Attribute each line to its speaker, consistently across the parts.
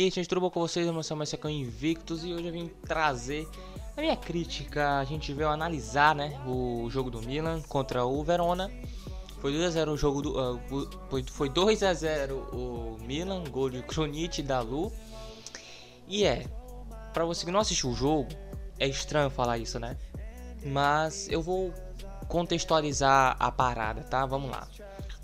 Speaker 1: E aí, gente, tudo bom com vocês? Eu sou o é Invictus e hoje eu vim trazer a minha crítica. A gente veio analisar né, o jogo do Milan contra o Verona. Foi 2x0 o jogo do. Uh, foi 2x0 o Milan, gol de Kronic da Lu. E é, para você que não assistiu o jogo, é estranho falar isso, né? Mas eu vou contextualizar a parada, tá? Vamos lá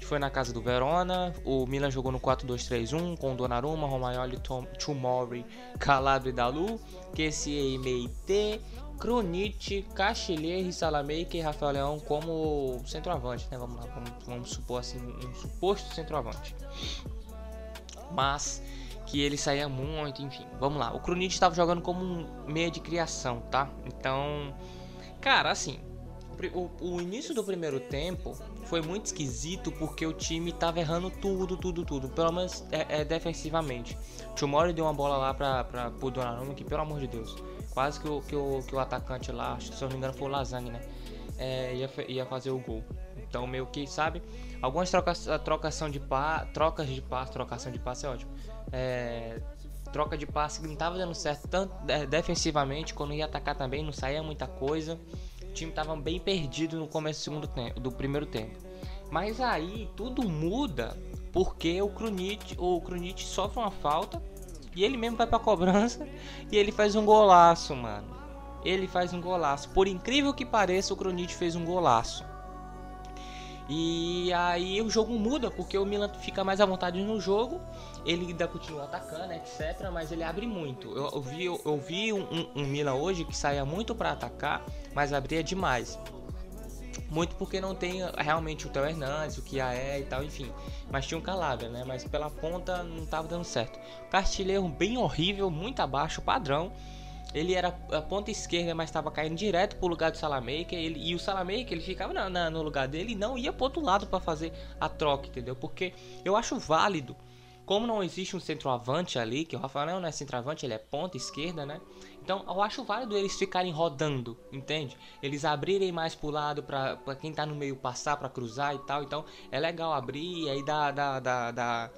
Speaker 1: foi na casa do Verona. O Milan jogou no 4-2-3-1 com Donnarumma, Romagnoli, Tom, Tomori, Calabria e Dalu, QCE, Meite, Krunic, Cachilher, Salamaker e Rafael Leão como centroavante, né? Vamos lá, vamos, vamos supor assim, um suposto centroavante. Mas que ele saía muito, enfim. Vamos lá. O Krunic estava jogando como um meia de criação, tá? Então, cara, assim, o, o, início do primeiro tempo foi muito esquisito porque o time tava errando tudo, tudo, tudo. Pelo menos é, é defensivamente. O Tomori deu uma bola lá pra, pra, pro Donnarumma que, pelo amor de Deus, quase que o, que o, que o atacante lá, se eu não me engano foi o Lasagne, né? É, ia, ia fazer o gol. Então, meio que, sabe? Algumas trocas, trocação de pa, trocas de passe, trocação de passe é ótimo. É, troca de passe não tava dando certo tanto defensivamente, quando ia atacar também não saía muita coisa time tava bem perdido no começo do segundo tempo, do primeiro tempo. Mas aí tudo muda porque o Krunic, o Krunic sofre uma falta e ele mesmo vai pra cobrança e ele faz um golaço, mano. Ele faz um golaço. Por incrível que pareça, o Krunic fez um golaço. E aí o jogo muda, porque o Milan fica mais à vontade no jogo, ele ainda continua atacando, etc, mas ele abre muito. Eu, eu vi, eu, eu vi um, um, Milan hoje que saía muito para atacar, mas abria demais. Muito porque não tem realmente o Theo Hernandes, o Kiaé e tal, enfim. Mas tinha um Calabria, né? Mas pela ponta não estava dando certo. Castilheiro bem horrível, muito abaixo, padrão. Ele era a ponta esquerda, mas estava caindo direto pro lugar do Salamaker. Ele, e o Salamaker, ele ficava na, na, no lugar dele e não ia pro outro lado para fazer a troca, entendeu? Porque eu acho válido. Como não existe um centroavante ali, que o Rafael não é centroavante, ele é ponta esquerda, né? Então eu acho válido eles ficarem rodando, entende? Eles abrirem mais pro lado para quem tá no meio passar para cruzar e tal. Então é legal abrir e aí dá, dá, dá, dá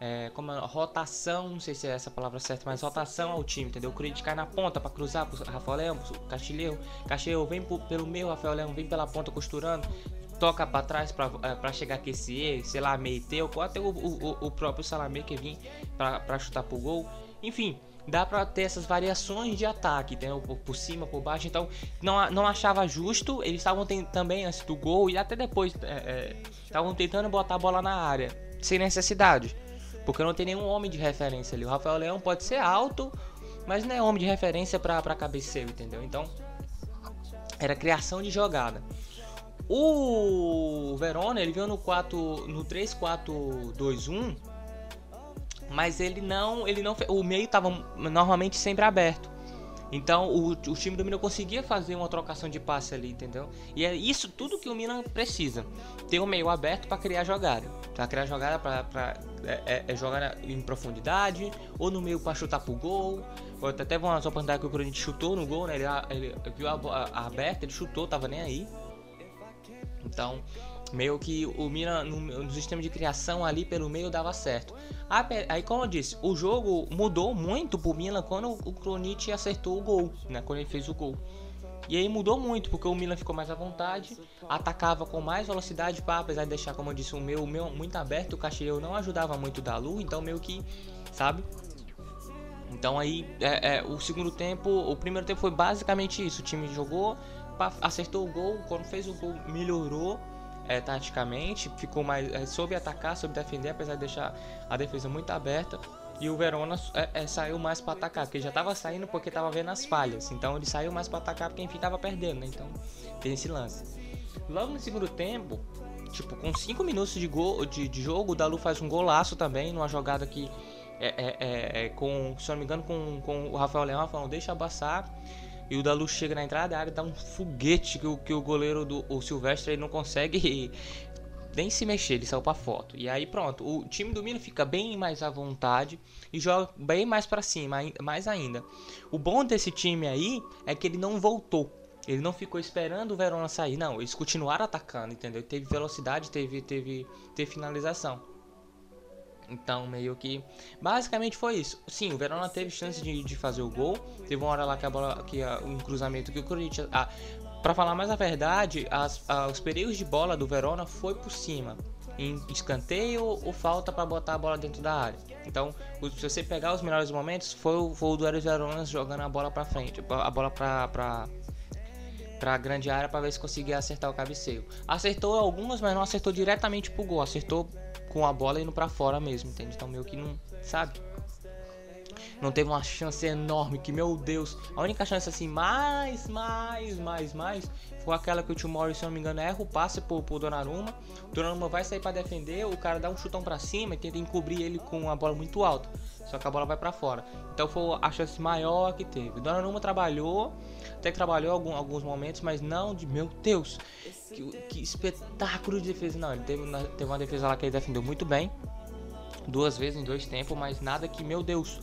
Speaker 1: é, como é, rotação, não sei se é essa palavra certa, mas rotação ao time, entendeu? O Corinthians cai na ponta para cruzar pro Rafael Leão, pro Castilheu, Castilheu vem pro, pelo meio, Rafael Leão vem pela ponta costurando, toca para trás para é, chegar aqui esse, sei lá, Meiteu, ou até o, o, o próprio Salamé que vem para chutar pro gol. Enfim, dá para ter essas variações de ataque, entendeu? Por, por, cima, por baixo. Então, não, não achava justo. Eles estavam também antes do gol e até depois estavam é, é, tentando botar a bola na área, sem necessidade. Porque não tem nenhum homem de referência ali. O Rafael Leão pode ser alto, mas não é homem de referência para cabeceio, entendeu? Então, era criação de jogada. O Verona, ele veio no 4 no 3-4-2-1, mas ele não, ele não o meio estava normalmente sempre aberto. Então o, o time do Milan conseguia fazer uma trocação de passe ali, entendeu? E é isso tudo que o Milan precisa. Ter um meio aberto para criar jogada. Para criar jogada para é, é, é, jogar em profundidade, ou no meio para chutar pro gol. Ou até uma oportunidade que o Corinthians chutou no gol, né? Ele, ele viu a, a, a aberta, ele chutou, tava nem aí. Então, meio que o Milan no, no, sistema de criação ali pelo meio dava certo. Aí, como eu disse, o jogo mudou muito pro Milan quando o Kronic acertou o gol, né? Quando ele fez o gol. E aí mudou muito, porque o Milan ficou mais à vontade, atacava com mais velocidade, pá, apesar de deixar, como eu disse, o meu, o meu muito aberto, o Cacheiro não ajudava muito da Lu, então meio que, sabe? Então aí, é, é, o segundo tempo, o primeiro tempo foi basicamente isso, o time jogou, pá, acertou o gol, quando fez o gol melhorou, é, taticamente, ficou mais é, soube atacar, soube defender, apesar de deixar a defesa muito aberta. E o Verona é, é, saiu mais para atacar, porque já estava saindo porque estava vendo as falhas. Então ele saiu mais para atacar porque enfim estava perdendo, né? Então tem esse lance. Logo no segundo tempo, tipo, com 5 minutos de, gol, de, de, jogo, o Dalu faz um golaço também, numa jogada que é, é, é, é com, se não me engano, com, com o Rafael Leão, falando, deixa passar. E o Dalu chega na entrada da área, dá um foguete que o, que o goleiro do o Silvestre ele não consegue nem se mexer, ele saiu pra foto. E aí pronto, o time do Milan fica bem mais à vontade e joga bem mais para cima, mais ainda. O bom desse time aí é que ele não voltou. Ele não ficou esperando o Verona sair, não. Eles continuaram atacando, entendeu? Teve velocidade, teve, teve, teve finalização. Então, meio que. Basicamente foi isso. Sim, o Verona teve chance de, de fazer o gol. Teve uma hora lá que a bola. que a, um cruzamento que o Corinthians. Ah, pra falar mais a verdade, as, os perigos de bola do Verona foi por cima. Em escanteio ou falta para botar a bola dentro da área. Então, se você pegar os melhores momentos, foi, o, foi o do Verona jogando a bola para frente. A bola pra. pra pra grande área para ver se conseguia acertar o cabeceio. Acertou algumas, mas não acertou diretamente pro gol. Acertou com a bola indo para fora mesmo, entende? Então meio que não, sabe? Não teve uma chance enorme que, meu Deus, a única chance assim, mais, mais, mais, mais, foi aquela que o Tio Morris, se não me engano, erra o passe pro, pro Donnarumma. O Donnarumma vai sair para defender, o cara dá um chutão para cima e tenta encobrir ele com a bola muito alta. Só que a bola vai para fora. Então foi a chance maior que teve. O Donnarumma trabalhou, até que trabalhou algum, alguns momentos, mas não de, meu Deus, que, que espetáculo de defesa. Não, ele teve, teve uma defesa lá que ele defendeu muito bem. Duas vezes em dois tempos, mas nada que, meu Deus,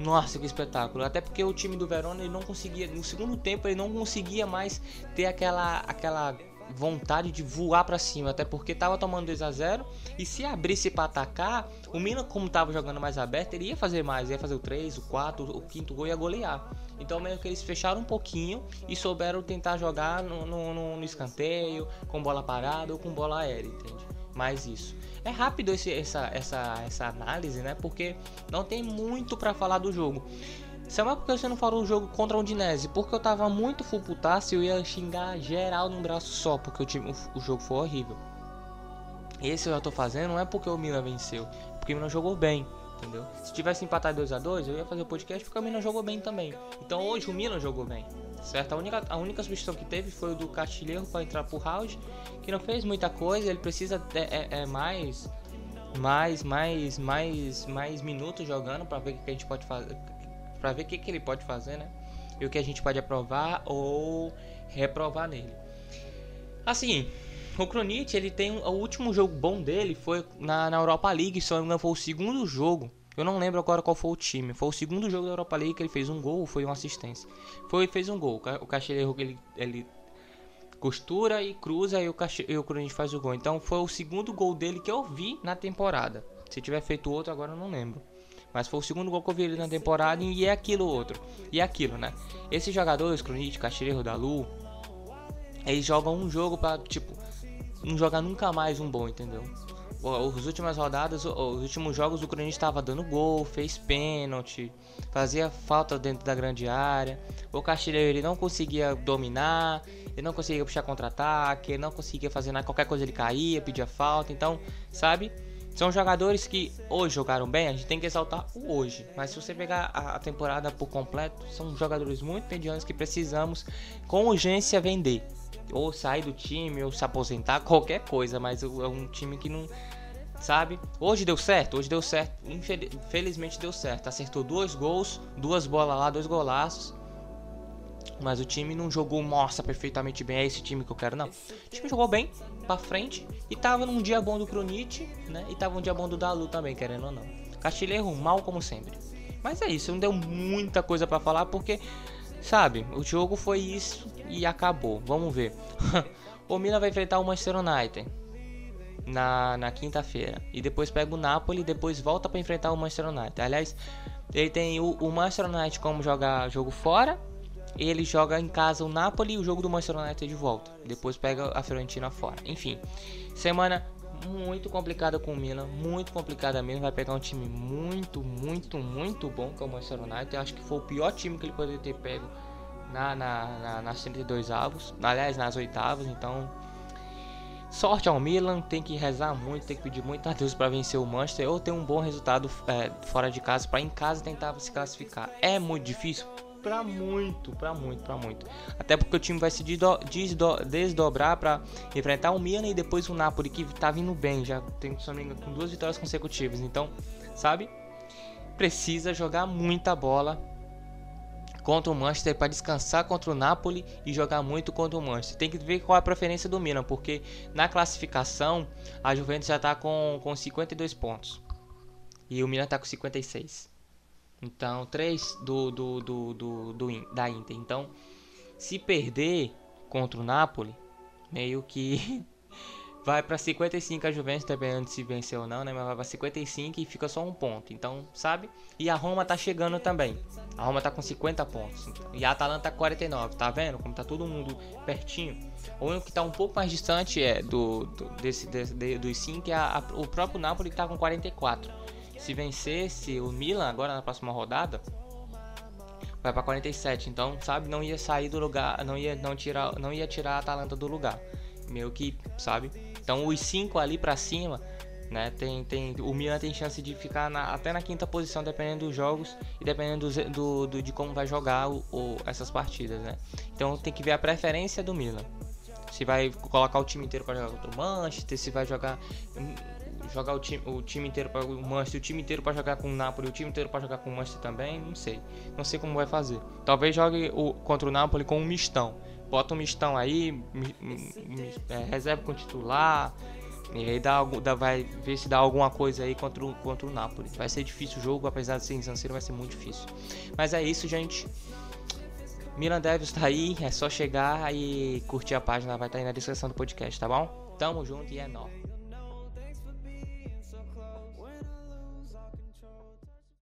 Speaker 1: nossa, que espetáculo. Até porque o time do Verona ele não conseguia, no segundo tempo ele não conseguia mais ter aquela aquela vontade de voar para cima, até porque tava tomando 2 a 0 e se abrisse para atacar, o Milan como tava jogando mais aberto, ele ia fazer mais, ia fazer o 3, o 4, o quinto gol ia golear. Então meio que eles fecharam um pouquinho e souberam tentar jogar no, no, no escanteio, com bola parada ou com bola aérea, entende? Mais isso. É rápido esse, essa, essa, essa análise, né? Porque não tem muito para falar do jogo. Sabe por que você não falou o jogo contra o Udinese? Porque eu tava muito full putaço e eu ia xingar geral num braço só, porque o, time, o, o jogo foi horrível. Esse eu já tô fazendo não é porque o Milan venceu, porque o Milan jogou bem, entendeu? Se tivesse empatado 2 a 2 eu ia fazer o podcast porque o Milan jogou bem também. Então hoje o Milan jogou bem, certo? A única, a única substituição que teve foi o do Castilheiro para entrar pro round, que não fez muita coisa, ele precisa é, é, mais mais mais mais mais minutos jogando para ver o que a gente pode fazer para ver o que, que ele pode fazer, né? E o que a gente pode aprovar ou reprovar nele. Assim, o Kronit, ele tem um, o último jogo bom dele foi na, na Europa League, só não foi o segundo jogo. Eu não lembro agora qual foi o time. Foi o segundo jogo da Europa League que ele fez um gol, foi uma assistência. Foi fez um gol. O Cacheiro ele ele costura e cruza e o Cache, e o Kronit faz o gol. Então foi o segundo gol dele que eu vi na temporada. Se tiver feito outro agora eu não lembro. Mas foi o segundo gol que eu vi ele na temporada e é aquilo outro. E é aquilo, né? Esses jogadores, Cronite, Cacheiro, Dalu, eles jogam um jogo para tipo, não jogar nunca mais um bom, entendeu? As últimas rodadas, os últimos jogos, o Corinthians estava dando gol, fez pênalti, fazia falta dentro da grande área. O Castilheiro ele não conseguia dominar, ele não conseguia puxar contra-ataque, ele não conseguia fazer nada, qualquer coisa ele caía, pedia falta. Então, sabe? São jogadores que hoje jogaram bem, a gente tem que exaltar o hoje. Mas se você pegar a, temporada por completo, são jogadores muito medianos que precisamos com urgência vender. Ou sair do time, ou se aposentar, qualquer coisa. Mas é um time que não. Sabe? Hoje deu certo, hoje deu certo. Infelizmente deu certo. Acertou dois gols, duas bolas lá, dois golaços. Mas o time não jogou, nossa, perfeitamente bem. É esse time que eu quero, não. O time jogou bem, pra frente. E tava num dia bom do Kronit, né? E tava um dia bom do Dalu também, querendo ou não. Castilheiro mal como sempre. Mas é isso, não deu muita coisa para falar porque, sabe, o jogo foi isso e acabou. Vamos ver. o Milan vai enfrentar o Manchester United na, na quinta-feira. E depois pega o Napoli e depois volta para enfrentar o Manchester United. Aliás, ele tem o, o Manchester United como jogar jogo fora ele joga em casa o Napoli e o jogo do Manchester United de volta. Depois pega a Fiorentina fora. Enfim, semana muito complicada com o Milan, muito complicada mesmo. Vai pegar um time muito, muito, muito bom que é o Manchester United. Acho que foi o pior time que ele poderia ter pego na, na, na, nas 32 avos, aliás, nas oitavas. Então, sorte ao Milan. Tem que rezar muito, tem que pedir muito a Deus para vencer o Manchester ou ter um bom resultado é, fora de casa para em casa tentar se classificar. É muito difícil pra muito, pra muito, pra muito. Até porque o time vai se desdobrar para enfrentar o Milan e depois o Napoli que tá vindo bem, já tem com duas vitórias consecutivas. Então, sabe? Precisa jogar muita bola contra o Manchester para descansar contra o Napoli e jogar muito contra o Manchester. Tem que ver qual é a preferência do Milan, porque na classificação a Juventus já está com, com 52 pontos e o Milan está com 56. Então, 3 do, do, do, do, do, da Inter. Então, se perder contra o Napoli, meio que vai para 55 a Juventus, dependendo de se vencer ou não, né? Mas vai para 55 e fica só um ponto. Então, sabe? E a Roma tá chegando também. A Roma tá com 50 pontos. E a Atalanta tá com 49. Tá vendo como tá todo mundo pertinho? O único que tá um pouco mais distante é do, do desse, desse de, dos 5 é a, a, o próprio Napoli que tá com 44. Se vencesse o Milan agora na próxima rodada, vai para 47. Então, sabe, não ia sair do lugar, não ia não tirar, não ia tirar a Atalanta do lugar. Meio que, sabe? Então, os cinco ali para cima, né, tem, tem o Milan tem chance de ficar na, até na quinta posição dependendo dos jogos e dependendo do, do, do de como vai jogar o, o, essas partidas, né? Então, tem que ver a preferência do Milan. Se vai colocar o time inteiro para jogar contra o Manchester, se vai jogar jogar o time, o time inteiro para o Manchester, o time inteiro para jogar com o Napoli, o time inteiro para jogar com o Manchester também, não sei. Não sei como vai fazer. Talvez jogue o, contra o Napoli com um mistão. Bota um mistão aí, mi, mi, é, reserva com titular. E aí dá, dá, vai ver se dá alguma coisa aí contra o, contra o Napoli. Vai ser difícil o jogo, apesar de ser em San Siro, vai ser muito difícil. Mas é isso, gente. Milan Devils tá aí, é só chegar e curtir a página, vai estar tá aí na descrição do podcast, tá bom? Tamo junto e é nóis.